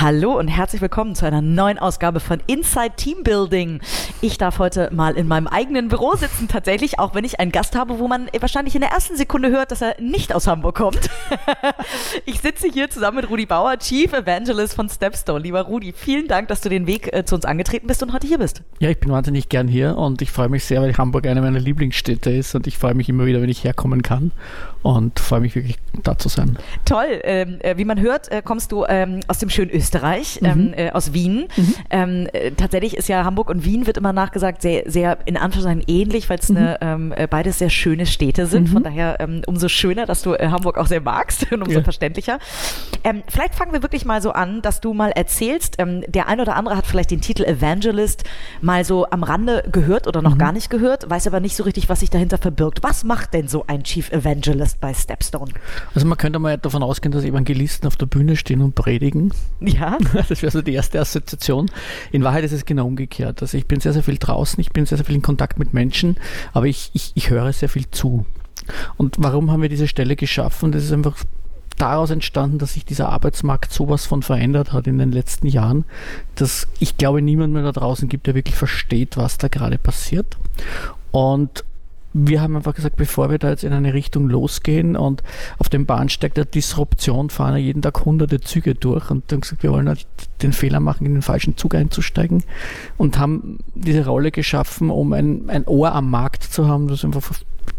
Hallo und herzlich willkommen zu einer neuen Ausgabe von Inside Team Building. Ich darf heute mal in meinem eigenen Büro sitzen, tatsächlich, auch wenn ich einen Gast habe, wo man wahrscheinlich in der ersten Sekunde hört, dass er nicht aus Hamburg kommt. ich sitze hier zusammen mit Rudi Bauer, Chief Evangelist von Stepstone. Lieber Rudi, vielen Dank, dass du den Weg äh, zu uns angetreten bist und heute hier bist. Ja, ich bin wahnsinnig gern hier und ich freue mich sehr, weil Hamburg eine meiner Lieblingsstädte ist und ich freue mich immer wieder, wenn ich herkommen kann und freue mich wirklich da zu sein. Toll. Ähm, äh, wie man hört, äh, kommst du ähm, aus dem schönen Österreich, ähm, mhm. äh, aus Wien. Mhm. Ähm, äh, tatsächlich ist ja Hamburg und Wien, wird immer nachgesagt, sehr, sehr in Anführungszeichen ähnlich, weil es mhm. ähm, äh, beides sehr schöne Städte sind. Mhm. Von daher ähm, umso schöner, dass du äh, Hamburg auch sehr magst und umso ja. verständlicher. vielleicht fangen wir wirklich mal so an, dass du mal erzählst, der ein oder andere hat vielleicht den Titel Evangelist mal so am Rande gehört oder noch mhm. gar nicht gehört, weiß aber nicht so richtig, was sich dahinter verbirgt. Was macht denn so ein Chief Evangelist bei Stepstone? Also man könnte mal davon ausgehen, dass Evangelisten auf der Bühne stehen und predigen. Ja. Das wäre so die erste Assoziation. In Wahrheit ist es genau umgekehrt. Also ich bin sehr, sehr viel draußen, ich bin sehr, sehr viel in Kontakt mit Menschen, aber ich, ich, ich höre sehr viel zu. Und warum haben wir diese Stelle geschaffen? Das ist einfach daraus entstanden, dass sich dieser Arbeitsmarkt sowas von verändert hat in den letzten Jahren, dass ich glaube, niemand mehr da draußen gibt, der wirklich versteht, was da gerade passiert. Und wir haben einfach gesagt, bevor wir da jetzt in eine Richtung losgehen und auf dem Bahnsteig der Disruption fahren ja jeden Tag hunderte Züge durch und dann gesagt, wir wollen halt den Fehler machen, in den falschen Zug einzusteigen und haben diese Rolle geschaffen, um ein, ein Ohr am Markt zu haben, das einfach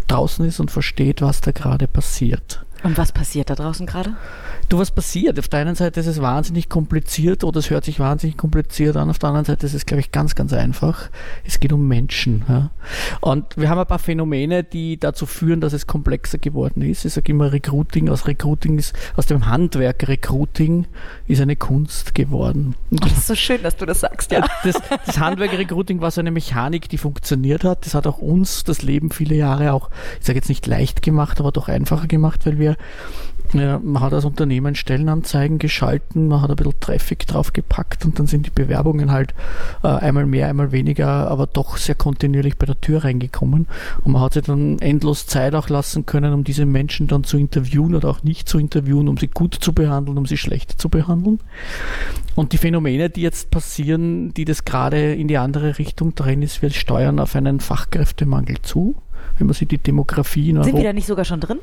draußen ist und versteht, was da gerade passiert. Und was passiert da draußen gerade? Du, was passiert? Auf der einen Seite ist es wahnsinnig kompliziert oder es hört sich wahnsinnig kompliziert an. Auf der anderen Seite ist es, glaube ich, ganz, ganz einfach. Es geht um Menschen. Ja? Und wir haben ein paar Phänomene, die dazu führen, dass es komplexer geworden ist. Ich sage immer, Recruiting aus Recruiting ist, aus dem Handwerk Recruiting ist eine Kunst geworden. Und das ist so schön, dass du das sagst, ja. Das, das Handwerk Recruiting war so eine Mechanik, die funktioniert hat. Das hat auch uns das Leben viele Jahre auch, ich sage jetzt nicht leicht gemacht, aber doch einfacher gemacht, weil wir ja, man hat als Unternehmen Stellenanzeigen geschalten, man hat ein bisschen Traffic draufgepackt und dann sind die Bewerbungen halt äh, einmal mehr, einmal weniger, aber doch sehr kontinuierlich bei der Tür reingekommen. Und man hat sich dann endlos Zeit auch lassen können, um diese Menschen dann zu interviewen oder auch nicht zu interviewen, um sie gut zu behandeln, um sie schlecht zu behandeln. Und die Phänomene, die jetzt passieren, die das gerade in die andere Richtung drehen, ist, wir steuern auf einen Fachkräftemangel zu wenn man sich die Demografie in Sind wir da nicht sogar schon drin?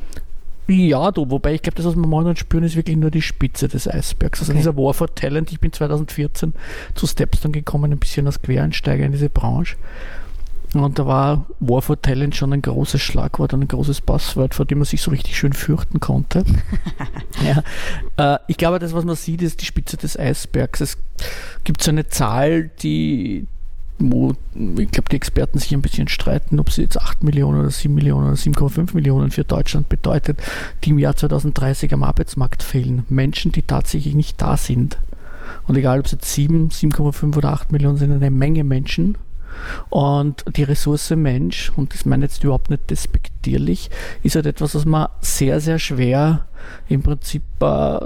Ja, du, wobei ich glaube, das, was wir momentan spüren, ist wirklich nur die Spitze des Eisbergs. Also okay. dieser War for Talent, ich bin 2014 zu Stepstone gekommen, ein bisschen als Quereinsteiger in diese Branche. Und da war War for Talent schon ein großes Schlagwort, ein großes Passwort, vor dem man sich so richtig schön fürchten konnte. ja. Äh, ich glaube, das, was man sieht, ist die Spitze des Eisbergs. Es gibt so eine Zahl, die, wo ich glaube, die Experten sich ein bisschen streiten, ob sie jetzt 8 Millionen oder 7 Millionen oder 7,5 Millionen für Deutschland bedeutet, die im Jahr 2030 am Arbeitsmarkt fehlen. Menschen, die tatsächlich nicht da sind. Und egal, ob es jetzt 7, 7,5 oder 8 Millionen sind, eine Menge Menschen. Und die Ressource Mensch, und das meine ich jetzt überhaupt nicht despektierlich, ist halt etwas, was man sehr, sehr schwer im Prinzip äh,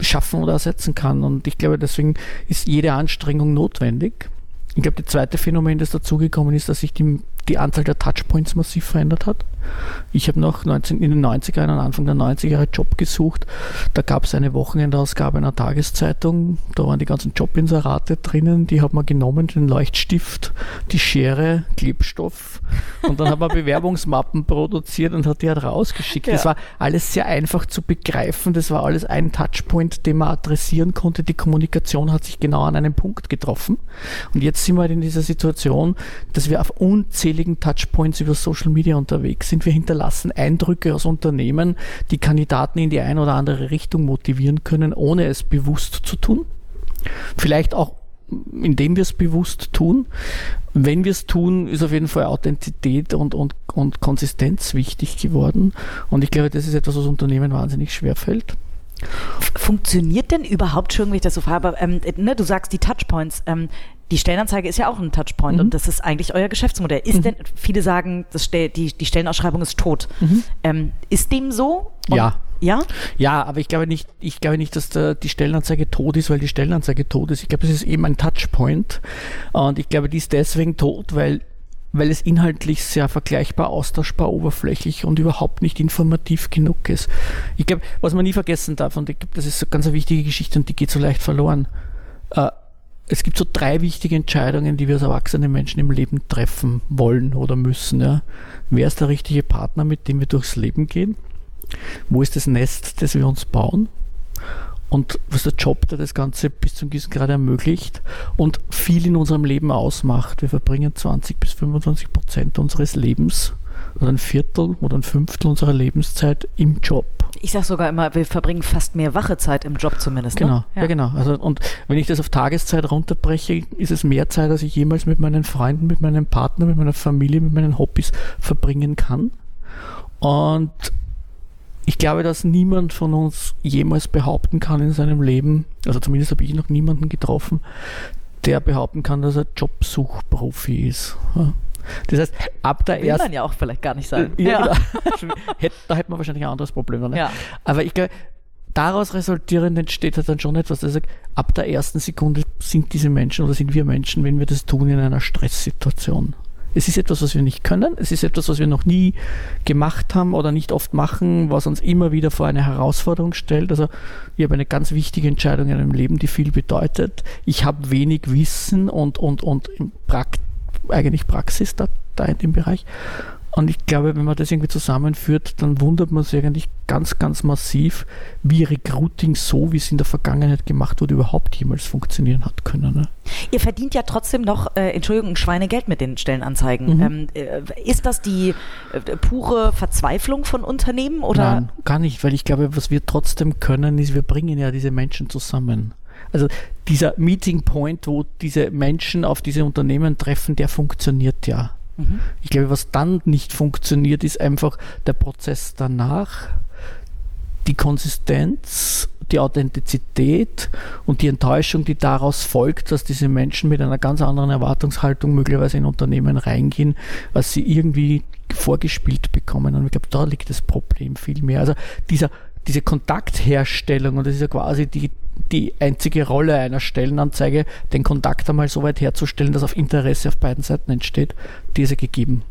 schaffen oder ersetzen kann. Und ich glaube, deswegen ist jede Anstrengung notwendig. Ich glaube, das zweite Phänomen, das dazugekommen ist, dass sich die, die Anzahl der Touchpoints massiv verändert hat. Ich habe noch 19, in den 90er Jahren, Anfang der 90er Jahre Job gesucht. Da gab es eine Wochenendausgabe einer Tageszeitung. Da waren die ganzen Jobinserate drinnen. Die hat man genommen, den Leuchtstift, die Schere, Klebstoff. Und dann hat man Bewerbungsmappen produziert und hat die halt rausgeschickt. Ja. Das war alles sehr einfach zu begreifen. Das war alles ein Touchpoint, den man adressieren konnte. Die Kommunikation hat sich genau an einem Punkt getroffen. Und jetzt sind wir halt in dieser Situation, dass wir auf unzähligen Touchpoints über Social Media unterwegs sind. Wir hinterlassen Eindrücke aus Unternehmen, die Kandidaten in die eine oder andere Richtung motivieren können, ohne es bewusst zu tun. Vielleicht auch indem wir es bewusst tun. Wenn wir es tun, ist auf jeden Fall Authentizität und, und, und Konsistenz wichtig geworden. Und ich glaube, das ist etwas, was Unternehmen wahnsinnig schwer fällt. Funktioniert denn überhaupt schon, wenn ich das so frage, aber ähm, ne, du sagst die Touchpoints, ähm, die Stellenanzeige ist ja auch ein Touchpoint Mhm. und das ist eigentlich euer Geschäftsmodell. Ist denn, viele sagen, das Stell, die, die Stellenausschreibung ist tot. Ähm, ist dem so? Und- Mhm. Ja. Ja? Ja, aber ich glaube nicht, ich glaube nicht, dass der, die Stellenanzeige tot ist, weil die Stellenanzeige tot ist. Ich glaube, es ist eben ein Touchpoint. Und ich glaube, die ist deswegen tot, weil, weil es inhaltlich sehr vergleichbar, austauschbar, oberflächlich und überhaupt nicht informativ genug ist. Ich glaube, was man nie vergessen darf, und ich glaube, das ist so ganz eine wichtige Geschichte und die geht so leicht verloren. Äh, es gibt so drei wichtige Entscheidungen, die wir als erwachsene Menschen im Leben treffen wollen oder müssen. Ja. Wer ist der richtige Partner, mit dem wir durchs Leben gehen? Wo ist das Nest, das wir uns bauen? Und was ist der Job, der das Ganze bis zum gewissen Grad ermöglicht und viel in unserem Leben ausmacht. Wir verbringen 20 bis 25 Prozent unseres Lebens oder ein Viertel oder ein Fünftel unserer Lebenszeit im Job. Ich sag sogar immer, wir verbringen fast mehr Wachezeit im Job zumindest. Genau, Ne? ja. genau. Also, und wenn ich das auf Tageszeit runterbreche, ist es mehr Zeit, als ich jemals mit meinen Freunden, mit meinem Partner, mit meiner Familie, mit meinen Hobbys verbringen kann. Und ich glaube, dass niemand von uns jemals behaupten kann in seinem Leben, also zumindest habe ich noch niemanden getroffen, der behaupten kann, dass er Jobsuchprofi ist. Ja. Das heißt, ab der ersten man ja auch vielleicht gar nicht sein. ja, Genau. Hätt- da hätte man wahrscheinlich ein anderes Problem. Ne? Ja. Aber ich glaube, daraus resultierend entsteht halt dann schon etwas. dass ich sage, ab der ersten Sekunde sind diese Menschen oder sind wir Menschen, wenn wir das tun in einer Stresssituation. Es ist etwas, was wir nicht können. Es ist etwas, was wir noch nie gemacht haben oder nicht oft machen, was uns immer wieder vor eine Herausforderung stellt. Also ich habe eine ganz wichtige Entscheidung in meinem Leben, die viel bedeutet. Ich habe wenig Wissen und, und, und im Prakt eigentlich Praxis da, da in dem Bereich. Und ich glaube, wenn man das irgendwie zusammenführt, dann wundert man sich eigentlich ganz, ganz massiv, wie Recruiting so, wie es in der Vergangenheit gemacht wurde, überhaupt jemals funktionieren hat können. Ne? Ihr verdient ja trotzdem noch, äh, Entschuldigung, ein Schweinegeld mit den Stellenanzeigen. Mhm. Ähm, äh, ist das die äh, pure Verzweiflung von Unternehmen oder? Nein, gar nicht, weil ich glaube, was wir trotzdem können, ist, wir bringen ja diese Menschen zusammen. Also dieser Meeting Point, wo diese Menschen auf diese Unternehmen treffen, der funktioniert ja. Mhm. Ich glaube, was dann nicht funktioniert, ist einfach der Prozess danach, die Konsistenz, die Authentizität und die Enttäuschung, die daraus folgt, dass diese Menschen mit einer ganz anderen Erwartungshaltung möglicherweise in Unternehmen reingehen, als sie irgendwie vorgespielt bekommen. Und ich glaube, da liegt das Problem viel mehr. Also dieser, diese Kontaktherstellung, und das ist ja quasi die, die einzige Rolle einer Stellenanzeige, den Kontakt einmal so weit herzustellen, dass auf Interesse auf beiden Seiten entsteht, die ist ja gegeben.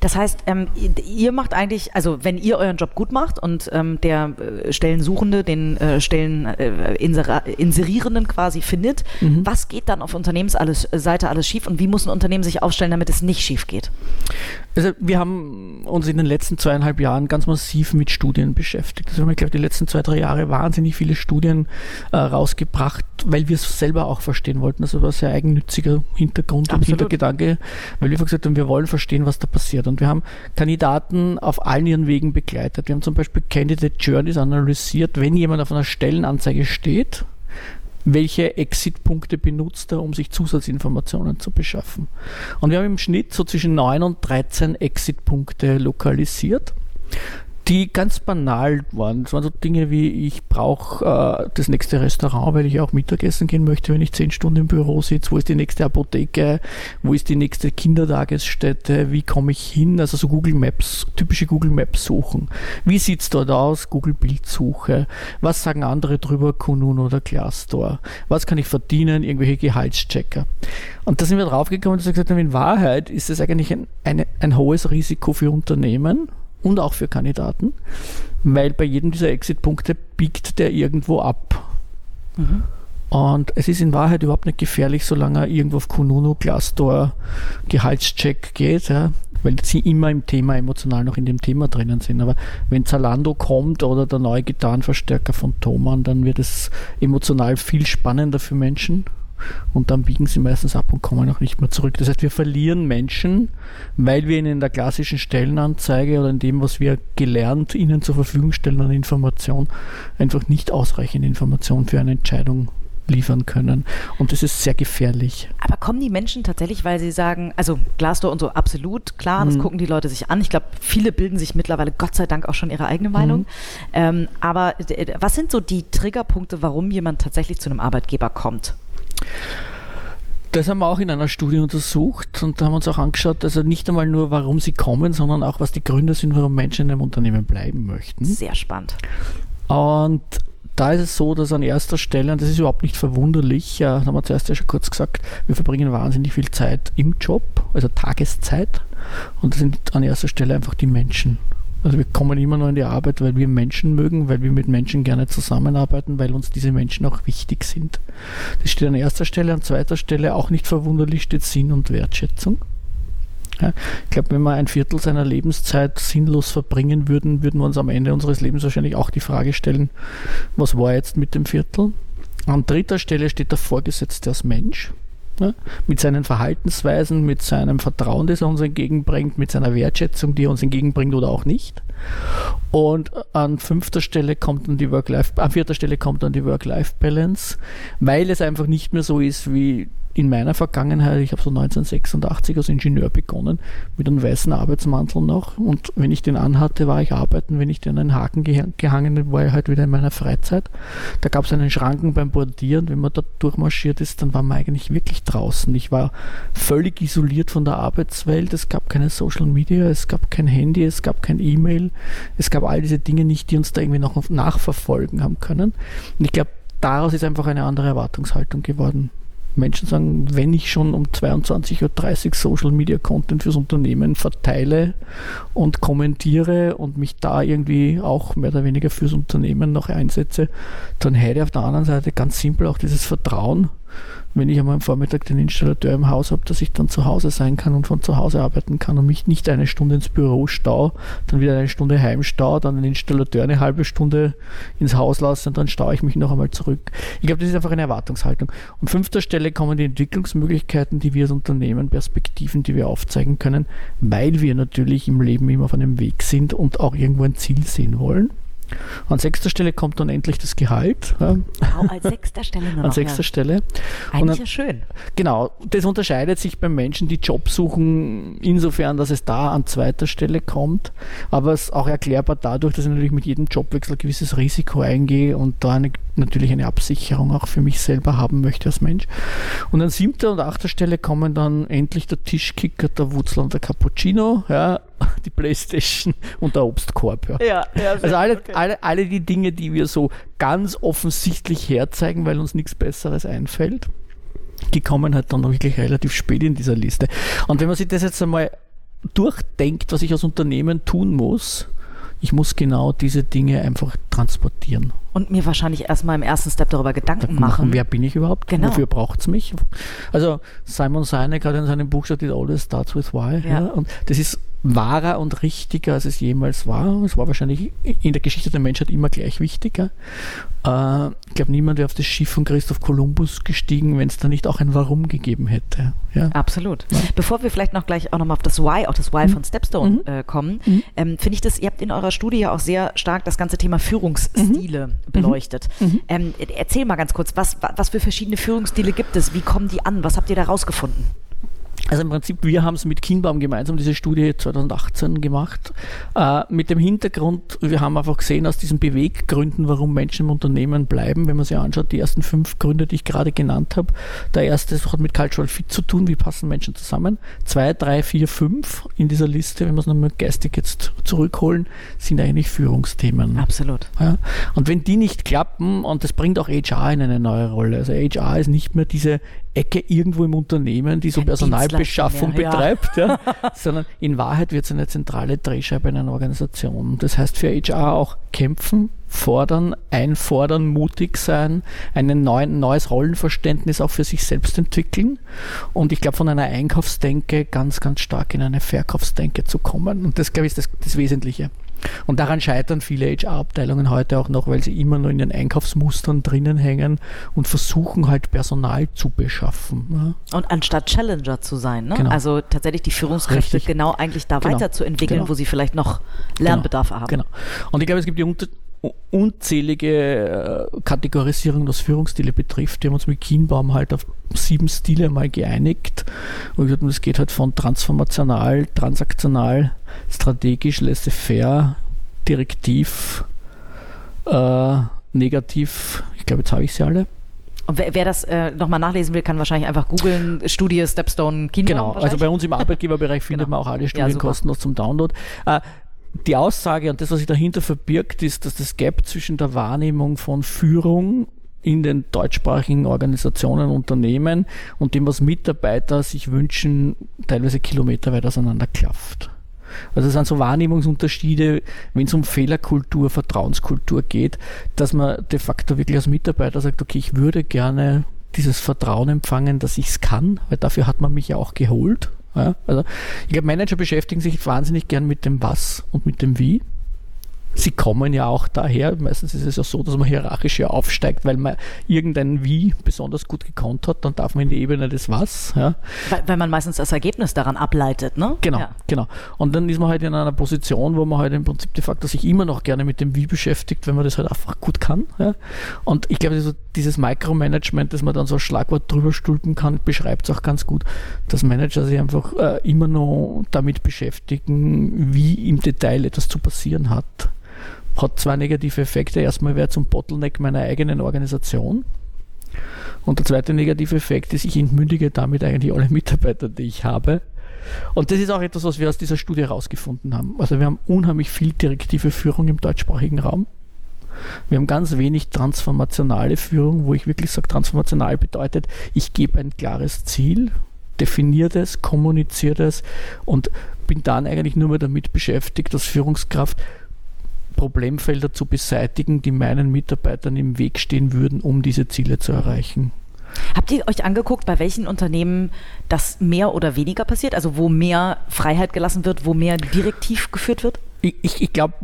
Das heißt, ähm, ihr- macht eigentlich, also wenn ihr euren Job gut macht und ähm, der äh, Stellensuchende den äh, Stellen äh, Inserierenden quasi findet, Mhm. was geht dann auf Unternehmensseite alles schief und wie muss ein Unternehmen sich aufstellen, damit es nicht schief geht? Also wir haben uns in den letzten zweieinhalb Jahren ganz massiv mit Studien beschäftigt. Also wir haben, ich glaube, die letzten zwei, drei Jahre wahnsinnig viele Studien äh, rausgebracht, weil wir es selber auch verstehen wollten. Also Das war ein sehr eigennütziger Hintergrund und Absolut. Hintergedanke, weil wir gesagt haben, wir wollen verstehen, was da passiert. Und wir haben Kandidaten auf allen ihren Wegen begleitet. Wir haben zum Beispiel Candidate Journeys analysiert, wenn jemand auf einer Stellenanzeige steht, welche Exit-Punkte benutzt er, um sich Zusatzinformationen zu beschaffen. Und wir haben im Schnitt so zwischen 9 und 13 Exit-Punkte lokalisiert, die ganz banal waren. Es waren so Dinge wie, ich brauche äh, das nächste Restaurant, weil ich auch Mittagessen gehen möchte, wenn ich 10 Stunden im Büro sitze. Wo ist die nächste Apotheke? Wo ist die nächste Kindertagesstätte? Wie komme ich hin? Also so Google Maps, typische Google Maps suchen. Wie sieht's dort aus? Google Bildsuche. Was sagen andere drüber? Kunun oder Glassdoor. Was kann ich verdienen? Irgendwelche Gehaltschecker. Und da sind wir draufgekommen und gesagt haben, in Wahrheit ist es eigentlich ein, eine, ein hohes Risiko für Unternehmen und auch für Kandidaten, weil bei jedem dieser Exit-Punkte biegt der irgendwo ab. Und es ist in Wahrheit überhaupt nicht gefährlich, solange er irgendwo auf Kununu, Glassdoor, Gehaltscheck geht, ja, weil sie immer im Thema emotional noch in dem Thema drinnen sind. Aber wenn Zalando kommt oder der neue Gitarrenverstärker von Thomann, dann wird es emotional viel spannender für Menschen und dann biegen sie meistens ab und kommen auch nicht mehr zurück. Das heißt, wir verlieren Menschen, weil wir ihnen in der klassischen Stellenanzeige oder in dem, was wir gelernt ihnen zur Verfügung stellen an Information, einfach nicht ausreichend Information für eine Entscheidung liefern können. Und das ist sehr gefährlich. Aber kommen die Menschen tatsächlich, weil sie sagen, also Glassdoor und so, absolut, klar, das Mhm. gucken die Leute sich an. Ich glaube, viele bilden sich mittlerweile Gott sei Dank auch schon ihre eigene Meinung. Mhm. Ähm, aber äh, was sind so die Triggerpunkte, warum jemand tatsächlich zu einem Arbeitgeber kommt? Das haben wir auch in einer Studie untersucht und da haben wir uns auch angeschaut, also nicht einmal nur, warum sie kommen, sondern auch, was die Gründe sind, warum Menschen in einem Unternehmen bleiben möchten. Sehr spannend. Und da ist es so, dass an erster Stelle, und das ist überhaupt nicht verwunderlich, das haben wir zuerst ja schon kurz gesagt, wir verbringen wahnsinnig viel Zeit im Job, also Tageszeit. Und das sind an erster Stelle einfach die Menschen. Also wir kommen immer nur in die Arbeit, weil wir Menschen mögen, weil wir mit Menschen gerne zusammenarbeiten, weil uns diese Menschen auch wichtig sind. Das steht an erster Stelle. An zweiter Stelle auch nicht verwunderlich steht Sinn und Wertschätzung. Ja, ich glaube, wenn wir ein Viertel seiner Lebenszeit sinnlos verbringen würden, würden wir uns am Ende unseres Lebens wahrscheinlich auch die Frage stellen, was war jetzt mit dem Viertel? An dritter Stelle steht der Vorgesetzte als Mensch. Ne? Mit seinen Verhaltensweisen, mit seinem Vertrauen, das er uns entgegenbringt, mit seiner Wertschätzung, die er uns entgegenbringt oder auch nicht. Und an fünfter Stelle kommt dann die Work-Life, an vierter Stelle kommt dann die Work-Life-Balance, weil es einfach nicht mehr so ist wie in meiner Vergangenheit, ich habe so 1986 als Ingenieur begonnen, mit einem weißen Arbeitsmantel noch. Und wenn ich den anhatte, war ich arbeiten. Wenn ich den an einen Haken gehangen habe, war ich halt wieder in meiner Freizeit. Da gab es einen Schranken beim Bordieren. Wenn man da durchmarschiert ist, dann war man eigentlich wirklich draußen. Ich war völlig isoliert von der Arbeitswelt. Es gab keine Social Media, es gab kein Handy, es gab kein E-Mail. Es gab all diese Dinge nicht, die uns da irgendwie noch nachverfolgen haben können. Und ich glaube, daraus ist einfach eine andere Erwartungshaltung geworden. Menschen sagen, wenn ich schon um 22.30 Uhr Social Media Content fürs Unternehmen verteile und kommentiere und mich da irgendwie auch mehr oder weniger fürs Unternehmen noch einsetze, dann hätte ich auf der anderen Seite ganz simpel auch dieses Vertrauen, wenn ich einmal am Vormittag den Installateur im Haus habe, dass ich dann zu Hause sein kann und von zu Hause arbeiten kann und mich nicht eine Stunde ins Büro stau, dann wieder eine Stunde heimstau, dann den Installateur eine halbe Stunde ins Haus lasse und dann staue ich mich noch einmal zurück. Ich glaube, das ist einfach eine Erwartungshaltung. Und fünfter Stelle kommen die Entwicklungsmöglichkeiten, die wir als Unternehmen, Perspektiven, die wir aufzeigen können, weil wir natürlich im Leben immer auf einem Weg sind und auch irgendwo ein Ziel sehen wollen. An sechster Stelle kommt dann endlich das Gehalt. Wow, an sechster Stelle noch, An sechster ja. Stelle. Eigentlich ja schön. Genau, das unterscheidet sich bei Menschen, die Job suchen, insofern, dass es da an zweiter Stelle kommt, aber es ist auch erklärbar dadurch, dass ich natürlich mit jedem Jobwechsel ein gewisses Risiko eingehe und da eine, natürlich eine Absicherung auch für mich selber haben möchte als Mensch. Und an siebter und achter Stelle kommen dann endlich der Tischkicker, der Wutzel und der Cappuccino, ja, die Playstation und der Obstkorb. Ja. ja, ja also alle, okay. alle, alle die Dinge, die wir so ganz offensichtlich herzeigen, weil uns nichts Besseres einfällt, die kommen halt dann wirklich relativ spät in dieser Liste. Und wenn man sich das jetzt einmal durchdenkt, was ich als Unternehmen tun muss, ich muss genau diese Dinge einfach transportieren. Und mir wahrscheinlich erstmal im ersten Step darüber Gedanken machen. Wer bin ich überhaupt? Genau. Wofür braucht es mich? Also Simon Sinek hat in seinem Buch gesagt, it always starts with why. Ja. ja. Und das ist wahrer und richtiger, als es jemals war. Es war wahrscheinlich in der Geschichte der Menschheit immer gleich wichtiger. Äh, ich glaube, niemand wäre auf das Schiff von Christoph Kolumbus gestiegen, wenn es da nicht auch ein Warum gegeben hätte. Ja? Absolut. Ja. Bevor wir vielleicht noch gleich auch nochmal auf das Why, auch das Why mhm. von Stepstone mhm. äh, kommen, mhm. ähm, finde ich das, ihr habt in eurer Studie ja auch sehr stark das ganze Thema Führungsstile mhm. Beleuchtet. Mhm. Ähm, erzähl mal ganz kurz, was, was für verschiedene Führungsstile gibt es? Wie kommen die an? Was habt ihr da rausgefunden? Also im Prinzip, wir haben es mit Kienbaum gemeinsam diese Studie 2018 gemacht, äh, mit dem Hintergrund, wir haben einfach gesehen aus diesen Beweggründen, warum Menschen im Unternehmen bleiben, wenn man sich anschaut, die ersten fünf Gründe, die ich gerade genannt habe. Der erste hat mit Cultural Fit zu tun, wie passen Menschen zusammen. Zwei, drei, vier, fünf in dieser Liste, wenn wir es nochmal geistig jetzt zurückholen, sind eigentlich Führungsthemen. Absolut. Ja? Und wenn die nicht klappen, und das bringt auch HR in eine neue Rolle, also HR ist nicht mehr diese Ecke irgendwo im Unternehmen, die so Personalbeschaffung mehr, betreibt, ja. ja. sondern in Wahrheit wird es eine zentrale Drehscheibe in einer Organisation. Das heißt für HR auch kämpfen, fordern, einfordern, mutig sein, ein neuen, neues Rollenverständnis auch für sich selbst entwickeln und ich glaube von einer Einkaufsdenke ganz, ganz stark in eine Verkaufsdenke zu kommen. Und das, glaube ich, ist das, das Wesentliche. Und daran scheitern viele HR-Abteilungen heute auch noch, weil sie immer nur in den Einkaufsmustern drinnen hängen und versuchen halt Personal zu beschaffen. Ja. Und anstatt Challenger zu sein, ne? genau. also tatsächlich die Führungskräfte Richtig. genau eigentlich da genau. weiterzuentwickeln, genau. wo sie vielleicht noch. Lernbedarf genau. haben. Genau. Und ich glaube, es gibt die unzählige äh, Kategorisierung, was Führungsstile betrifft. Wir haben uns mit Kienbaum halt auf sieben Stile mal geeinigt. Und gesagt, es geht halt von transformational, transaktional, strategisch, laissez-faire, direktiv, äh, negativ. Ich glaube, jetzt habe ich sie alle. Und wer, wer das äh, nochmal nachlesen will, kann wahrscheinlich einfach googeln, Studie Stepstone Kino. Genau, also bei uns im Arbeitgeberbereich findet genau. man auch alle Studien ja, kostenlos zum Download. Äh, die Aussage und das, was sich dahinter verbirgt, ist, dass das Gap zwischen der Wahrnehmung von Führung in den deutschsprachigen Organisationen, Unternehmen und dem, was Mitarbeiter sich wünschen, teilweise kilometerweit auseinanderklafft. Also es sind so Wahrnehmungsunterschiede, wenn es um Fehlerkultur, Vertrauenskultur geht, dass man de facto wirklich als Mitarbeiter sagt, okay, ich würde gerne dieses Vertrauen empfangen, dass ich es kann, weil dafür hat man mich ja auch geholt. Ja, also ich glaube, Manager beschäftigen sich wahnsinnig gern mit dem Was und mit dem Wie sie kommen ja auch daher. Meistens ist es ja so, dass man hierarchisch ja aufsteigt, weil man irgendein Wie besonders gut gekonnt hat, dann darf man in die Ebene des Was. Ja. Weil, weil man meistens das Ergebnis daran ableitet, ne? Genau, ja. genau. Und dann ist man halt in einer Position, wo man halt im Prinzip de facto sich immer noch gerne mit dem Wie beschäftigt, wenn man das halt einfach gut kann. Ja. Und ich glaube, also dieses Micromanagement, das man dann so ein Schlagwort drüber stülpen kann, beschreibt es auch ganz gut, dass Manager sich einfach äh, immer noch damit beschäftigen, wie im Detail etwas zu passieren hat hat zwei negative Effekte. Erstmal wäre zum Bottleneck meiner eigenen Organisation. Und der zweite negative Effekt ist, ich entmündige damit eigentlich alle Mitarbeiter, die ich habe. Und das ist auch etwas, was wir aus dieser Studie herausgefunden haben. Also wir haben unheimlich viel direktive Führung im deutschsprachigen Raum. Wir haben ganz wenig transformationale Führung, wo ich wirklich sage, transformational bedeutet, ich gebe ein klares Ziel, definiere das, kommuniziere das und bin dann eigentlich nur mehr damit beschäftigt, als Führungskraft Problemfelder zu beseitigen, die meinen Mitarbeitern im Weg stehen würden, um diese Ziele zu erreichen. Habt ihr euch angeguckt, bei welchen Unternehmen das mehr oder weniger passiert? Also wo mehr Freiheit gelassen wird, wo mehr direktiv geführt wird? Ich, ich, ich glaube,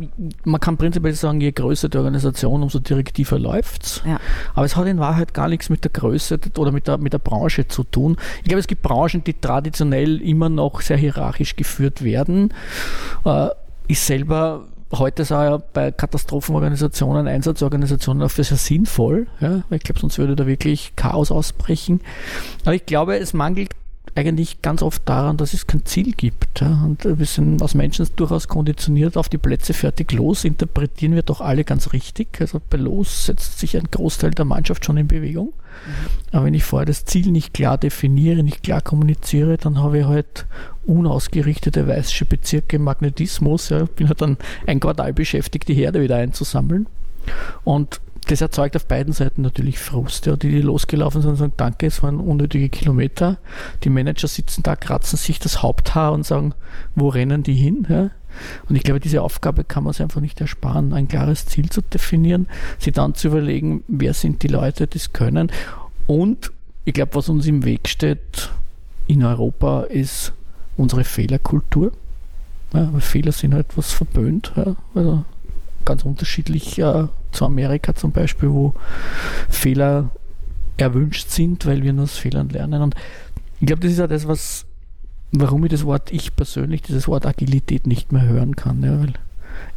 man kann prinzipiell sagen, je größer die Organisation, umso direktiver läuft es. Ja. Aber es hat in Wahrheit gar nichts mit der Größe oder mit der, mit der Branche zu tun. Ich glaube, es gibt Branchen, die traditionell immer noch sehr hierarchisch geführt werden. Äh, ich selber heute ist auch ja bei Katastrophenorganisationen, Einsatzorganisationen auch für sehr sinnvoll, ja, weil ich glaube, sonst würde da wirklich Chaos ausbrechen. Aber ich glaube, es mangelt eigentlich ganz oft daran, dass es kein Ziel gibt. Ja. Und wir sind als Menschen durchaus konditioniert auf die Plätze fertig los, interpretieren wir doch alle ganz richtig. Also bei los setzt sich ein Großteil der Mannschaft schon in Bewegung. Mhm. Aber wenn ich vorher das Ziel nicht klar definiere, nicht klar kommuniziere, dann habe ich halt unausgerichtete weiße Bezirke Magnetismus. Ja. Bin halt dann ein Quartal beschäftigt, die Herde wieder einzusammeln. Und das erzeugt auf beiden Seiten natürlich Frust. Ja. Die, die losgelaufen sind, sagen, danke, es waren unnötige Kilometer. Die Manager sitzen da, kratzen sich das Haupthaar und sagen, wo rennen die hin? Ja. Und ich glaube, diese Aufgabe kann man sich einfach nicht ersparen, ein klares Ziel zu definieren, sich dann zu überlegen, wer sind die Leute, die es können. Und ich glaube, was uns im Weg steht in Europa, ist unsere Fehlerkultur. Ja, Fehler sind halt was verböhnt. Ja. Also ganz unterschiedlich äh, zu Amerika zum Beispiel, wo Fehler erwünscht sind, weil wir nur aus Fehlern lernen. Und ich glaube, das ist ja das, was, warum ich das Wort ich persönlich, dieses Wort Agilität nicht mehr hören kann. Ja, weil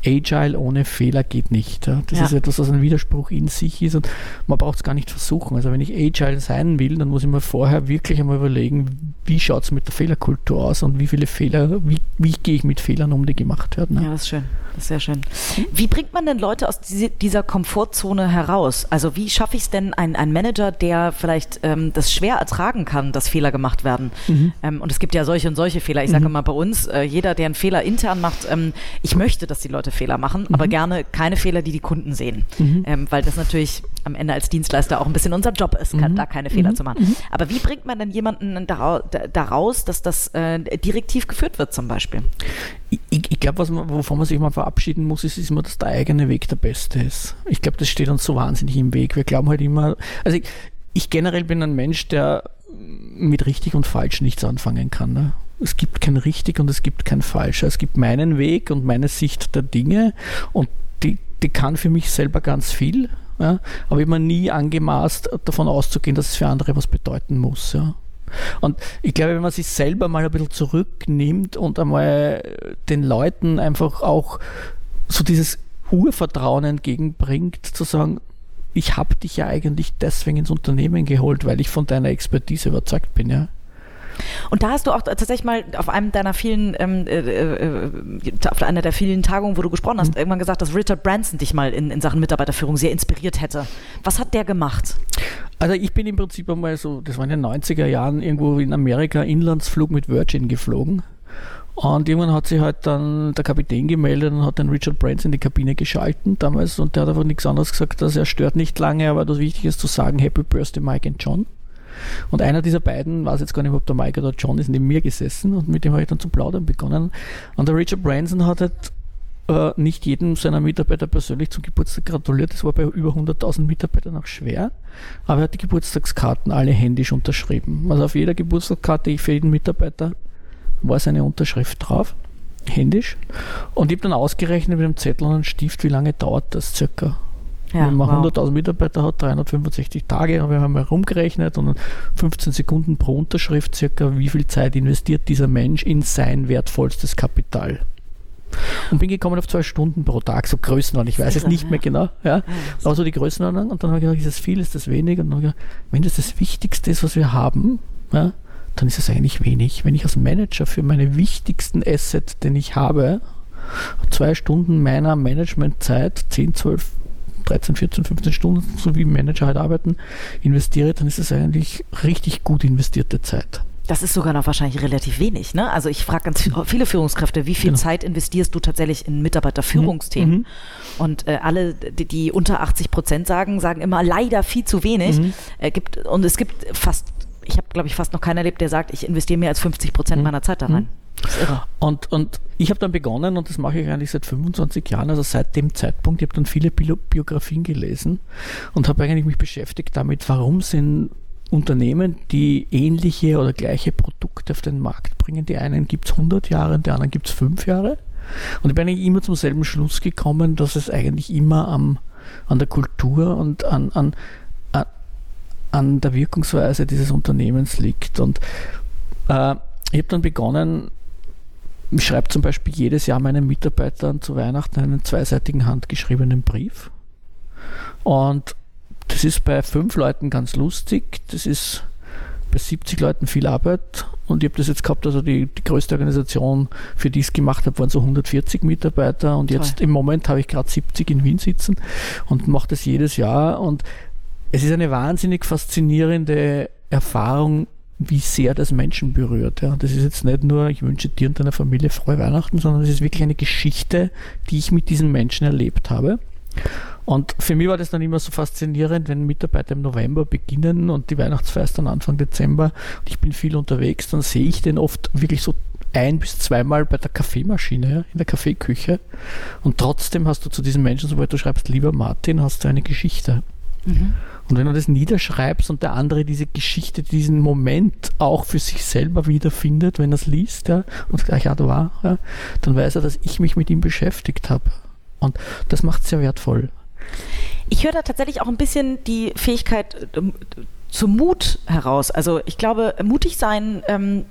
Agile ohne Fehler geht nicht. Das ja. ist etwas, was ein Widerspruch in sich ist und man braucht es gar nicht versuchen. Also wenn ich Agile sein will, dann muss ich mir vorher wirklich einmal überlegen, wie schaut es mit der Fehlerkultur aus und wie viele Fehler, wie, wie gehe ich mit Fehlern um, die gemacht werden. Ne? Ja, das ist schön. Das ist sehr schön. Wie bringt man denn Leute aus dieser Komfortzone heraus? Also wie schaffe ich es denn, ein, ein Manager, der vielleicht ähm, das schwer ertragen kann, dass Fehler gemacht werden? Mhm. Ähm, und es gibt ja solche und solche Fehler. Ich sage mhm. mal bei uns, äh, jeder, der einen Fehler intern macht, ähm, ich möchte, dass die Leute Fehler machen, mhm. aber gerne keine Fehler, die die Kunden sehen. Mhm. Ähm, weil das natürlich am Ende als Dienstleister auch ein bisschen unser Job ist, kann, mhm. da keine Fehler mhm. zu machen. Aber wie bringt man denn jemanden daraus, dass das äh, direktiv geführt wird zum Beispiel? Ich, ich glaube, wovon man sich mal verabschieden muss, ist, ist immer, dass der eigene Weg der beste ist. Ich glaube, das steht uns so wahnsinnig im Weg. Wir glauben halt immer, also ich, ich generell bin ein Mensch, der mit richtig und falsch nichts anfangen kann. Ne? Es gibt kein richtig und es gibt kein falsch. Es gibt meinen Weg und meine Sicht der Dinge und die, die kann für mich selber ganz viel. Ja? Aber mir nie angemaßt, davon auszugehen, dass es für andere was bedeuten muss. Ja? Und ich glaube, wenn man sich selber mal ein bisschen zurücknimmt und einmal den Leuten einfach auch so dieses Urvertrauen entgegenbringt, zu sagen, ich habe dich ja eigentlich deswegen ins Unternehmen geholt, weil ich von deiner Expertise überzeugt bin, ja. Und da hast du auch tatsächlich mal auf einem deiner vielen, ähm, äh, äh, auf einer der vielen Tagungen, wo du gesprochen hast, mhm. irgendwann gesagt, dass Richard Branson dich mal in, in Sachen Mitarbeiterführung sehr inspiriert hätte. Was hat der gemacht? Also ich bin im Prinzip einmal so, das war in den 90er Jahren irgendwo in Amerika Inlandsflug mit Virgin geflogen. Und irgendwann hat sich halt dann der Kapitän gemeldet und hat den Richard Branson in die Kabine geschalten damals und der hat einfach nichts anderes gesagt, dass er stört nicht lange, aber das Wichtige ist zu sagen, Happy Birthday Mike and John. Und einer dieser beiden, weiß jetzt gar nicht, ob der Mike oder John ist, neben mir gesessen und mit dem habe ich dann zu plaudern begonnen. Und der Richard Branson hat halt äh, nicht jedem seiner Mitarbeiter persönlich zum Geburtstag gratuliert. Das war bei über 100.000 Mitarbeitern auch schwer. Aber er hat die Geburtstagskarten alle händisch unterschrieben. Also auf jeder Geburtstagskarte für jeden Mitarbeiter war seine Unterschrift drauf, händisch. Und ich habe dann ausgerechnet mit einem Zettel und einem Stift, wie lange dauert das circa. Ja, Wenn man wow. 100.000 Mitarbeiter hat, 365 Tage, und wir haben herumgerechnet und 15 Sekunden pro Unterschrift circa, wie viel Zeit investiert dieser Mensch in sein wertvollstes Kapital. Und bin gekommen auf zwei Stunden pro Tag, so Größenordnung. Ich weiß es nicht mehr genau. Ja. Aber so die Größenordnung. Und dann habe ich gedacht, ist das viel, ist das wenig? Und dann habe ich gedacht, wenn das das Wichtigste ist, was wir haben, ja, dann ist es eigentlich wenig. Wenn ich als Manager für meine wichtigsten Asset, den ich habe, zwei Stunden meiner Managementzeit, 10, 12, 13, 14, 15 Stunden, so wie Manager halt arbeiten, investiere, dann ist es eigentlich richtig gut investierte Zeit. Das ist sogar noch wahrscheinlich relativ wenig. Ne? Also ich frage ganz viele Führungskräfte, wie viel Genau. Zeit investierst du tatsächlich in Mitarbeiterführungsthemen? Mhm. Und äh, alle, die, die unter 80 Prozent sagen, sagen immer leider viel zu wenig. Mhm. Äh, gibt, und es gibt fast, ich habe glaube ich fast noch keinen erlebt, der sagt, ich investiere mehr als 50 Prozent Mhm. meiner Zeit da rein. Und, und ich habe dann begonnen, und das mache ich eigentlich seit 25 Jahren, also seit dem Zeitpunkt, ich habe dann viele Bio Biografien gelesen und habe eigentlich mich beschäftigt damit, warum sind Unternehmen, die ähnliche oder gleiche Produkte auf den Markt bringen, die einen gibt es 100 Jahre und die anderen gibt es 5 Jahre. Und ich bin eigentlich immer zum selben Schluss gekommen, dass es eigentlich immer am, an der Kultur und an, an, an, an der Wirkungsweise dieses Unternehmens liegt. Und äh, ich habe dann begonnen, ich schreibe zum Beispiel jedes Jahr meinen Mitarbeitern zu Weihnachten einen zweiseitigen handgeschriebenen Brief. Und das ist bei fünf Leuten ganz lustig, das ist bei 70 Leuten viel Arbeit. Und ich habe das jetzt gehabt, also die, die größte Organisation, für die ich es gemacht habe, waren so 140 Mitarbeiter. Und jetzt Toll. im Moment habe ich gerade 70 in Wien sitzen und mache das jedes Jahr. Und es ist eine wahnsinnig faszinierende Erfahrung, wie sehr das Menschen berührt. Ja. Das ist jetzt nicht nur, ich wünsche dir und deiner Familie frohe Weihnachten, sondern es ist wirklich eine Geschichte, die ich mit diesen Menschen erlebt habe. Und für mich war das dann immer so faszinierend, wenn Mitarbeiter im November beginnen und die Weihnachtsfeier ist dann Anfang Dezember und ich bin viel unterwegs, dann sehe ich den oft wirklich so ein bis zweimal bei der Kaffeemaschine, in der Kaffeeküche. Und trotzdem hast du zu diesen Menschen, sobald du schreibst, lieber Martin, hast du eine Geschichte. Und wenn du das niederschreibst und der andere diese Geschichte, diesen Moment auch für sich selber wiederfindet, wenn er es liest, ja, und gleich ja, da war, ja, dann weiß er, dass ich mich mit ihm beschäftigt habe. Und das macht es sehr wertvoll. Ich höre da tatsächlich auch ein bisschen die Fähigkeit ähm, zum Mut heraus. Also ich glaube, mutig sein, ähm,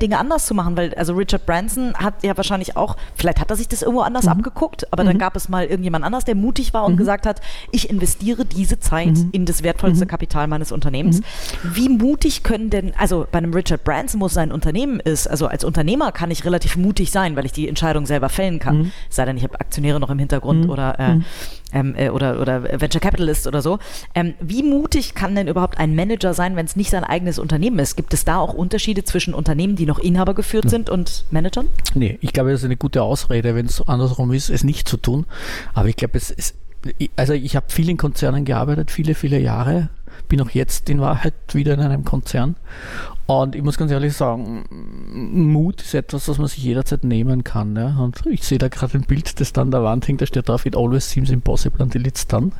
Dinge anders zu machen, weil also Richard Branson hat ja wahrscheinlich auch, vielleicht hat er sich das irgendwo anders Mhm. abgeguckt, aber dann gab es mal irgendjemand anders, der mutig war und gesagt hat, ich investiere diese Zeit Mhm. in das wertvollste Kapital meines Unternehmens. Wie mutig können denn, also bei einem Richard Branson, wo es sein Unternehmen ist, also als Unternehmer kann ich relativ mutig sein, weil ich die Entscheidung selber fällen kann. Mhm. Es sei denn, ich habe Aktionäre noch im Hintergrund oder äh, ähm, äh, oder, oder Venture Capitalist oder so. Ähm, wie mutig kann denn überhaupt ein Manager sein, wenn es nicht sein eigenes Unternehmen ist? Gibt es da auch Unterschiede zwischen Unternehmen, die noch Inhaber geführt sind und Managern? Nee, ich glaube, das ist eine gute Ausrede, wenn es andersrum ist, es nicht zu tun. Aber ich glaube, es ist, also ich habe viel in Konzernen gearbeitet, viele, viele Jahre. Bin auch jetzt in Wahrheit wieder in einem Konzern. Und ich muss ganz ehrlich sagen, Mut ist etwas, was man sich jederzeit nehmen kann. Ja? Und ich sehe da gerade ein Bild, das da an der Wand hängt, da steht drauf, it always seems impossible until it's done.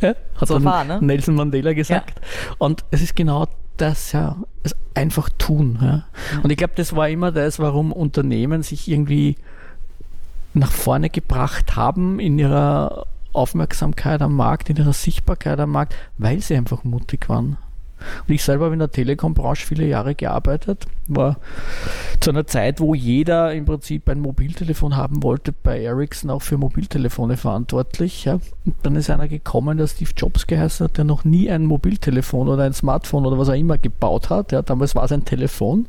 Ja? Hat So dann war, ne? Nelson Mandela gesagt. Und es ist genau das, ja, es einfach tun. Ja? Und ich glaube, das war immer das, warum Unternehmen sich irgendwie nach vorne gebracht haben in ihrer Aufmerksamkeit am Markt, in ihrer Sichtbarkeit am Markt, weil sie einfach mutig waren. Und ich selber habe in der Telekom-Branche viele Jahre gearbeitet, war zu einer Zeit, wo jeder im Prinzip ein Mobiltelefon haben wollte, bei Ericsson auch für Mobiltelefone verantwortlich. Ja. Und dann ist einer gekommen, der Steve Jobs geheißen hat, der noch nie ein Mobiltelefon oder ein Smartphone oder was auch immer gebaut hat. Ja. Damals war es ein Telefon.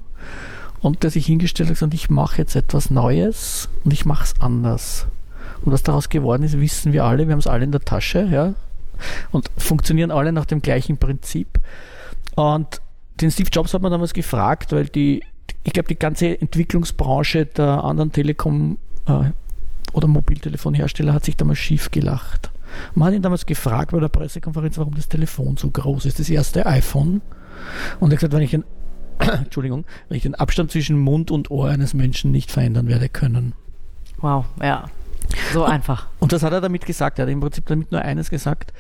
Und der sich hingestellt hat und gesagt, ich mache jetzt etwas Neues und ich mache es anders. Und was daraus geworden ist, wissen wir alle, wir haben es alle in der Tasche. Ja. und funktionieren alle nach dem gleichen Prinzip. Und den Steve Jobs hat man damals gefragt, weil die, ich glaube, die ganze Entwicklungsbranche der anderen Telekom- äh, oder Mobiltelefonhersteller hat sich damals schief gelacht. Man hat ihn damals gefragt bei der Pressekonferenz, warum das Telefon so groß ist, das erste iPhone. Und er hat gesagt, wenn ich den, Entschuldigung, wenn ich den Abstand zwischen Mund und Ohr eines Menschen nicht verändern werde können. Wow, ja. So einfach. Und das hat er damit gesagt. Er hat im Prinzip damit nur eines gesagt.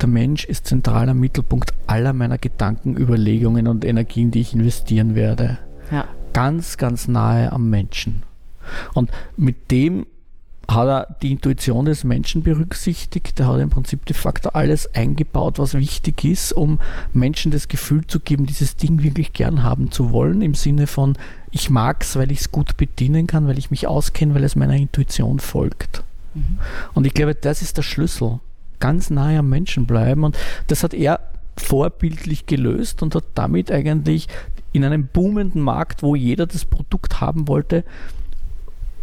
Der Mensch ist zentraler Mittelpunkt aller meiner Gedanken, Überlegungen und Energien, die ich investieren werde. Ja. Ganz, ganz nahe am Menschen. Und mit dem hat er die Intuition des Menschen berücksichtigt. Er hat im Prinzip de facto alles eingebaut, was wichtig ist, um Menschen das Gefühl zu geben, dieses Ding wirklich gern haben zu wollen, im Sinne von, ich mag es, weil ich es gut bedienen kann, weil ich mich auskenne, weil es meiner Intuition folgt. Mhm. Und ich glaube, das ist der Schlüssel. Ganz nahe am Menschen bleiben. Und das hat er vorbildlich gelöst und hat damit eigentlich in einem boomenden Markt, wo jeder das Produkt haben wollte,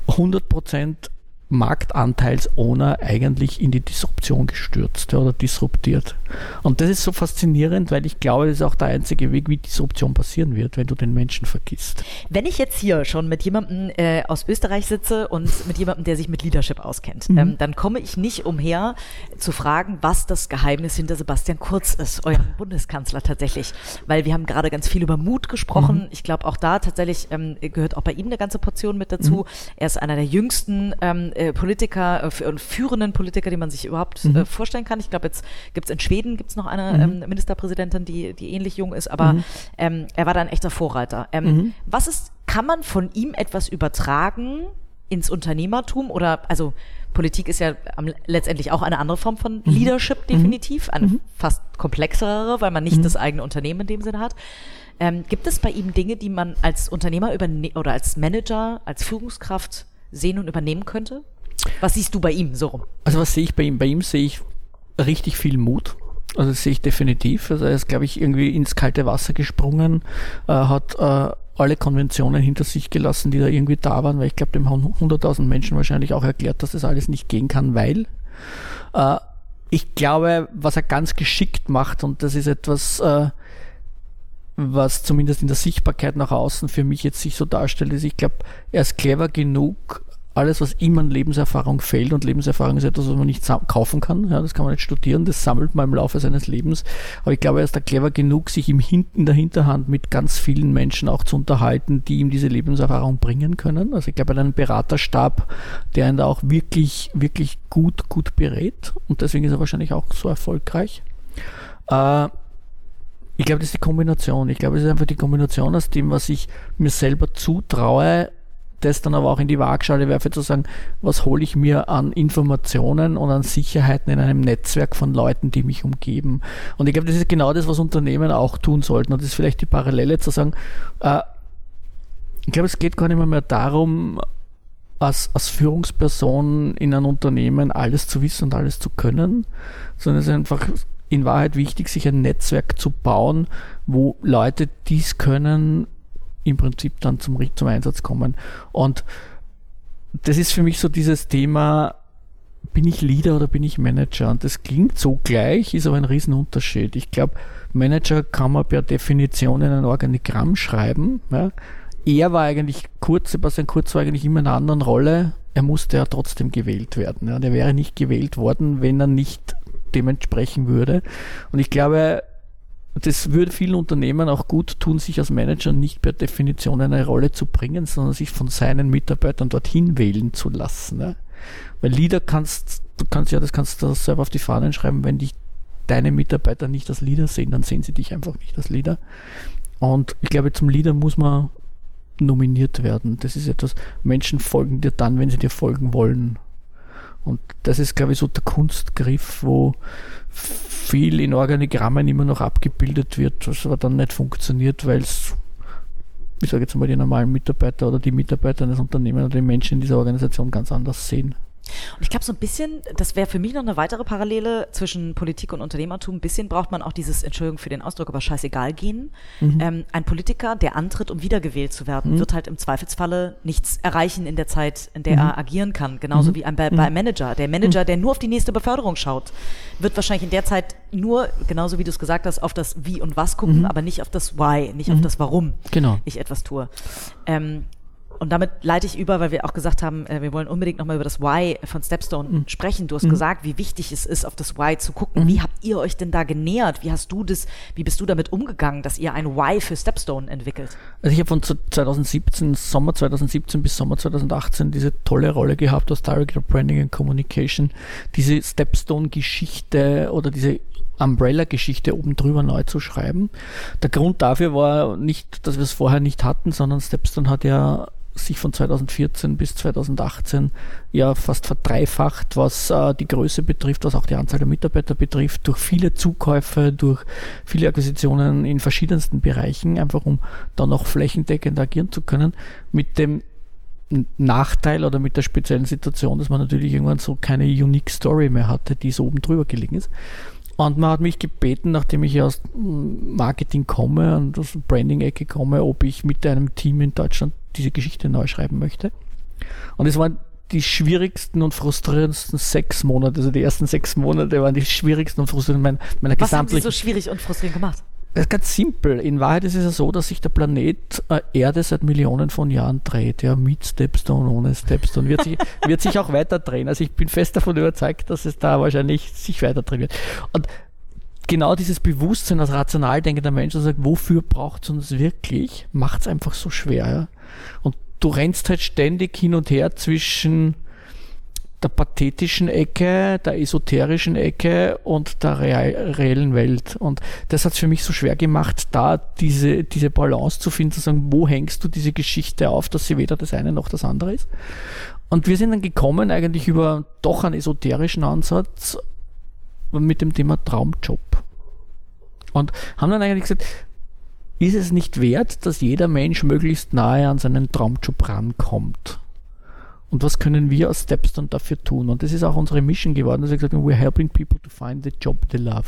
100 Prozent Marktanteilsowner eigentlich in die Disruption gestürzt oder disruptiert. Und das ist so faszinierend, weil ich glaube, das ist auch der einzige Weg, wie Disruption passieren wird, wenn du den Menschen vergisst. Wenn ich jetzt hier schon mit jemandem äh, aus Österreich sitze und mit jemandem, der sich mit Leadership auskennt, mhm. ähm, dann komme ich nicht umher zu fragen, was das Geheimnis hinter Sebastian Kurz ist, eurem Bundeskanzler tatsächlich. Weil wir haben gerade ganz viel über Mut gesprochen. Mhm. Ich glaube, auch da tatsächlich ähm, gehört auch bei ihm eine ganze Portion mit dazu. Mhm. Er ist einer der jüngsten ähm, äh, Politiker äh, und führenden Politiker, die man sich überhaupt mhm. äh, vorstellen kann. Ich glaube, jetzt gibt es in Schweden gibt's noch eine mhm. ähm, Ministerpräsidentin, die, die ähnlich jung ist, aber mhm. ähm, er war da ein echter Vorreiter. Ähm, mhm. was ist, kann man von ihm etwas übertragen ins Unternehmertum oder also Politik ist ja am, letztendlich auch eine andere Form von mhm. Leadership definitiv, eine fast komplexere, weil man nicht das eigene Unternehmen in dem Sinne hat. Ähm, gibt es bei ihm Dinge, die man als Unternehmer überne oder als Manager, als Führungskraft sehen und übernehmen könnte? Was siehst du bei ihm so rum? Also was sehe ich bei ihm? Bei ihm sehe ich richtig viel Mut. Also das sehe ich definitiv. Also er ist, glaube ich, irgendwie ins kalte Wasser gesprungen, äh, hat äh, alle Konventionen hinter sich gelassen, die da irgendwie da waren, weil ich glaube, dem haben 100.000 Menschen wahrscheinlich auch erklärt, dass das alles nicht gehen kann, weil äh, ich glaube, was er ganz geschickt macht, und das ist etwas, äh, was zumindest in der Sichtbarkeit nach außen für mich jetzt sich so darstellt, ist, ich glaube, er ist clever genug, alles, was ihm an Lebenserfahrung fehlt, und Lebenserfahrung ist etwas, was man nicht kaufen kann, ja, das kann man nicht studieren, das sammelt man im Laufe seines Lebens. Aber ich glaube, er ist da clever genug, sich im Hin in der Hinterhand mit ganz vielen Menschen auch zu unterhalten, die ihm diese Lebenserfahrung bringen können. Also ich glaube, er hat einen Beraterstab, der ihn da auch wirklich, wirklich gut, gut berät. Und deswegen ist er wahrscheinlich auch so erfolgreich. Äh, ich glaube, das ist die Kombination. Ich glaube, es ist einfach die Kombination aus dem, was ich mir selber zutraue das dann aber auch in die Waagschale werfe, zu sagen, was hole ich mir an Informationen und an Sicherheiten in einem Netzwerk von Leuten, die mich umgeben. Und ich glaube, das ist genau das, was Unternehmen auch tun sollten. Und das ist vielleicht die Parallele zu sagen, äh, ich glaube, es geht gar nicht mehr, mehr darum, als, als Führungsperson in einem Unternehmen alles zu wissen und alles zu können, sondern es ist einfach in Wahrheit wichtig, sich ein Netzwerk zu bauen, wo Leute dies können, im Prinzip dann zum, zum Einsatz kommen. Und das ist für mich so dieses Thema, bin ich Leader oder bin ich Manager? Und das klingt so gleich, ist aber ein Riesenunterschied. Ich glaube, Manager kann man per Definition in ein Organigramm schreiben. Ja. Er war eigentlich kurz, Sebastian Kurz war eigentlich immer in einer anderen Rolle. Er musste ja trotzdem gewählt werden. Ja. Der wäre nicht gewählt worden, wenn er nicht dementsprechend würde. Und ich glaube, das würde vielen Unternehmen auch gut tun, sich als Manager nicht per Definition eine Rolle zu bringen, sondern sich von seinen Mitarbeitern dorthin wählen zu lassen. Ne? Weil Leader kannst, du kannst ja, das kannst du selber auf die Fahnen schreiben, wenn dich deine Mitarbeiter nicht als Leader sehen, dann sehen sie dich einfach nicht als Leader. Und ich glaube, zum Leader muss man nominiert werden. Das ist etwas, Menschen folgen dir dann, wenn sie dir folgen wollen. Und das ist, glaube ich, so der Kunstgriff, wo viel in Organigrammen immer noch abgebildet wird, was aber dann nicht funktioniert, weil es, ich sage jetzt mal, die normalen Mitarbeiter oder die Mitarbeiter eines Unternehmens oder die Menschen in dieser Organisation ganz anders sehen. Und ich glaube, so ein bisschen, das wäre für mich noch eine weitere Parallele zwischen Politik und Unternehmertum. Ein bisschen braucht man auch dieses, Entschuldigung für den Ausdruck, aber scheißegal gehen. Mhm. Ähm, ein Politiker, der antritt, um wiedergewählt zu werden, mhm. wird halt im Zweifelsfalle nichts erreichen in der Zeit, in der mhm. er agieren kann. Genauso mhm. wie ein, bei, bei einem Manager. Der Manager, mhm. der nur auf die nächste Beförderung schaut, wird wahrscheinlich in der Zeit nur, genauso wie du es gesagt hast, auf das Wie und Was gucken, mhm. aber nicht auf das Why, nicht auf das Warum genau. ich etwas tue. Ähm, und damit leite ich über, weil wir auch gesagt haben, äh, wir wollen unbedingt nochmal über das Why von Stepstone mhm. sprechen. Du hast mhm. gesagt, wie wichtig es ist, auf das Why zu gucken. Mhm. Wie habt ihr euch denn da genähert? Wie hast du das, wie bist du damit umgegangen, dass ihr ein Why für Stepstone entwickelt? Also ich habe von 2017, Sommer 2017 bis Sommer 2018 diese tolle Rolle gehabt aus Director Branding and Communication, diese Stepstone-Geschichte oder diese Umbrella-Geschichte oben drüber neu zu schreiben. Der Grund dafür war nicht, dass wir es vorher nicht hatten, sondern Stepstone hat ja sich von 2014 bis 2018 ja fast verdreifacht, was äh, die Größe betrifft, was auch die Anzahl der Mitarbeiter betrifft, durch viele Zukäufe, durch viele Akquisitionen in verschiedensten Bereichen, einfach um dann auch flächendeckend agieren zu können, mit dem Nachteil oder mit der speziellen Situation, dass man natürlich irgendwann so keine Unique Story mehr hatte, die so oben drüber gelegen ist. Und man hat mich gebeten, nachdem ich aus Marketing komme und aus Branding-Ecke komme, ob ich mit einem Team in Deutschland diese Geschichte neu schreiben möchte. Und es waren die schwierigsten und frustrierendsten sechs Monate, also die ersten sechs Monate waren die schwierigsten und frustrierendsten meiner, meiner Was haben Sie so schwierig und frustrierend gemacht? Das ist ganz simpel. In Wahrheit ist es ja so, dass sich der Planet äh, Erde seit Millionen von Jahren dreht. Ja, mit Stepstone, ohne Stepstone. Wird sich, wird sich auch weiter drehen. Also ich bin fest davon überzeugt, dass es da wahrscheinlich sich weiter drehen wird. Und genau dieses Bewusstsein als rational denkender Mensch, der sagt, wofür braucht es uns wirklich, macht es einfach so schwer. Ja? Und du rennst halt ständig hin und her zwischen der pathetischen Ecke, der esoterischen Ecke und der reellen Welt. Und das hat es für mich so schwer gemacht, da diese, diese Balance zu finden, zu sagen, wo hängst du diese Geschichte auf, dass sie weder das eine noch das andere ist. Und wir sind dann gekommen eigentlich über doch einen esoterischen Ansatz mit dem Thema Traumjob. Und haben dann eigentlich gesagt, ist es nicht wert, dass jeder Mensch möglichst nahe an seinen Traumjob rankommt? Und was können wir als Stepstone dafür tun? Und das ist auch unsere Mission geworden, dass wir gesagt haben, we're helping people to find the job they love.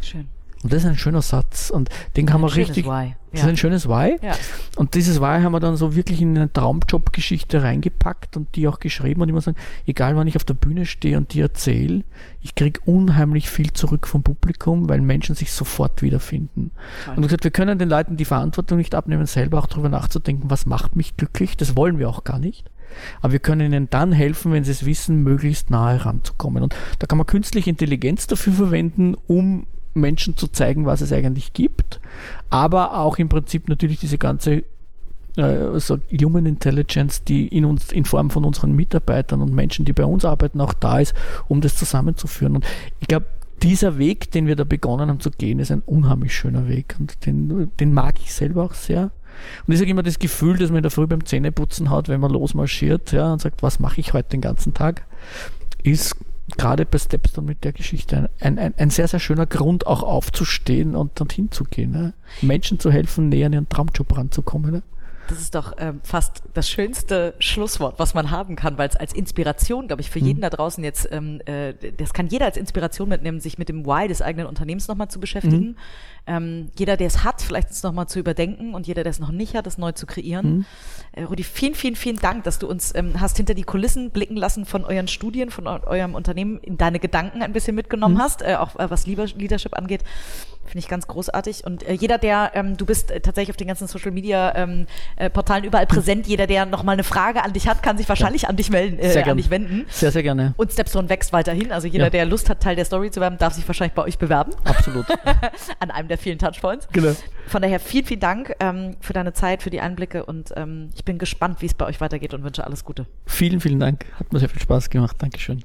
Schön. Und das ist ein schöner Satz. Und den kann man richtig. Why. Das ja. ist ein schönes Why. Ja. Und dieses Why haben wir dann so wirklich in eine Traumjob-Geschichte reingepackt und die auch geschrieben. Und ich muss sagen, egal wann ich auf der Bühne stehe und die erzähle, ich kriege unheimlich viel zurück vom Publikum, weil Menschen sich sofort wiederfinden. Toll. Und gesagt, wir können den Leuten die Verantwortung nicht abnehmen, selber auch darüber nachzudenken, was macht mich glücklich. Das wollen wir auch gar nicht. Aber wir können ihnen dann helfen, wenn sie es wissen, möglichst nahe ranzukommen. Und da kann man künstliche Intelligenz dafür verwenden, um Menschen zu zeigen, was es eigentlich gibt, aber auch im Prinzip natürlich diese ganze äh, so Human Intelligence, die in uns in Form von unseren Mitarbeitern und Menschen, die bei uns arbeiten, auch da ist, um das zusammenzuführen. Und ich glaube, dieser Weg, den wir da begonnen haben zu gehen, ist ein unheimlich schöner Weg und den, den mag ich selber auch sehr. Und ich sage immer das Gefühl, dass man in der Früh beim Zähneputzen hat, wenn man losmarschiert ja, und sagt, was mache ich heute den ganzen Tag, ist gerade bei Stepstone mit der Geschichte ein, ein, ein sehr, sehr schöner Grund, auch aufzustehen und dorthin zu gehen. Ne? Menschen zu helfen, näher an ihren Traumjob ranzukommen. Ne? Das ist doch ähm, fast das schönste Schlusswort, was man haben kann, weil es als Inspiration, glaube ich, für jeden mhm. da draußen jetzt, ähm, äh, das kann jeder als Inspiration mitnehmen, sich mit dem Why des eigenen Unternehmens nochmal zu beschäftigen. Mhm. Ähm, jeder, der es hat, vielleicht es nochmal zu überdenken und jeder, der es noch nicht hat, es neu zu kreieren. Mhm. Äh, Rudi, vielen, vielen, vielen Dank, dass du uns ähm, hast hinter die Kulissen blicken lassen von euren Studien, von eu eurem Unternehmen, in deine Gedanken ein bisschen mitgenommen mhm. hast, äh, auch äh, was Leadership angeht. Finde ich ganz großartig. Und äh, jeder, der, ähm, du bist äh, tatsächlich auf den ganzen Social Media ähm, äh, Portalen überall präsent. Jeder, der nochmal eine Frage an dich hat, kann sich wahrscheinlich ja. an dich melden, äh, an dich wenden. Sehr, sehr gerne. Und Stepstone wächst weiterhin. Also jeder, ja. der Lust hat, Teil der Story zu werden, darf sich wahrscheinlich bei euch bewerben. Absolut. an einem der vielen Touchpoints. Genau. Von daher vielen, vielen Dank ähm, für deine Zeit, für die Einblicke und ähm, ich bin gespannt, wie es bei euch weitergeht und wünsche alles Gute. Vielen, vielen Dank. Hat mir sehr viel Spaß gemacht. Dankeschön.